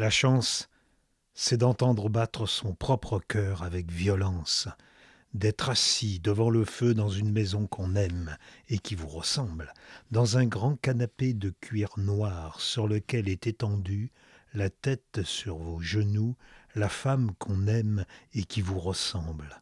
La chance, c'est d'entendre battre son propre cœur avec violence, d'être assis devant le feu dans une maison qu'on aime et qui vous ressemble, dans un grand canapé de cuir noir sur lequel est étendue, la tête sur vos genoux, la femme qu'on aime et qui vous ressemble.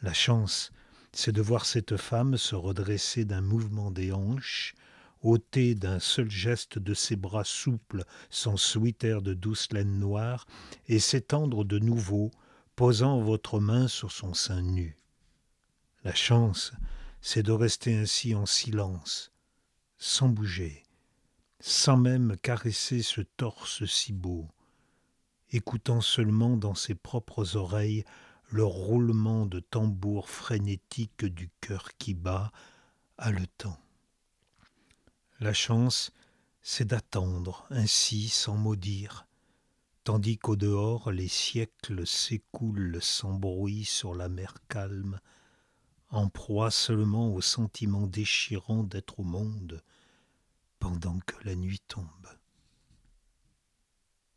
La chance, c'est de voir cette femme se redresser d'un mouvement des hanches, ôter d'un seul geste de ses bras souples son sweater de douce laine noire et s'étendre de nouveau, posant votre main sur son sein nu. La chance, c'est de rester ainsi en silence, sans bouger, sans même caresser ce torse si beau, écoutant seulement dans ses propres oreilles le roulement de tambour frénétique du cœur qui bat, haletant. La chance, c'est d'attendre ainsi sans maudire, tandis qu'au dehors les siècles s'écoulent sans bruit sur la mer calme, en proie seulement au sentiment déchirant d'être au monde pendant que la nuit tombe.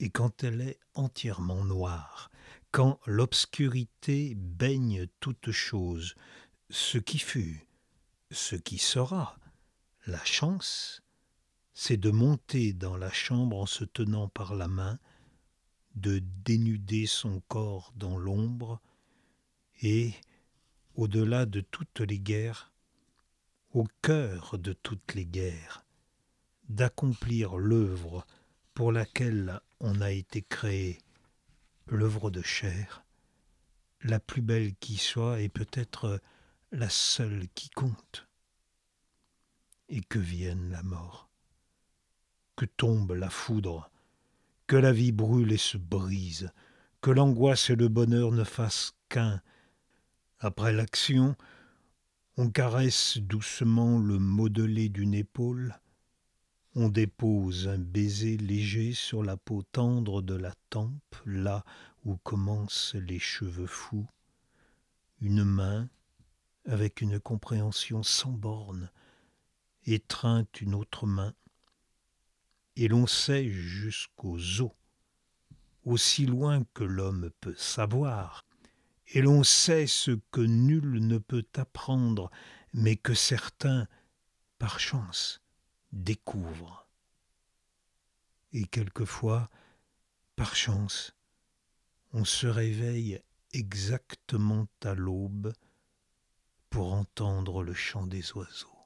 Et quand elle est entièrement noire, quand l'obscurité baigne toute chose, ce qui fut, ce qui sera, la chance, c'est de monter dans la chambre en se tenant par la main, de dénuder son corps dans l'ombre, et, au-delà de toutes les guerres, au cœur de toutes les guerres, d'accomplir l'œuvre pour laquelle on a été créé, l'œuvre de chair, la plus belle qui soit et peut-être la seule qui compte et que vienne la mort, que tombe la foudre, que la vie brûle et se brise, que l'angoisse et le bonheur ne fassent qu'un. Après l'action, on caresse doucement le modelé d'une épaule, on dépose un baiser léger sur la peau tendre de la tempe, là où commencent les cheveux fous, une main, avec une compréhension sans borne, étreint une autre main, et l'on sait jusqu'aux os, aussi loin que l'homme peut savoir, et l'on sait ce que nul ne peut apprendre, mais que certains, par chance, découvrent. Et quelquefois, par chance, on se réveille exactement à l'aube pour entendre le chant des oiseaux.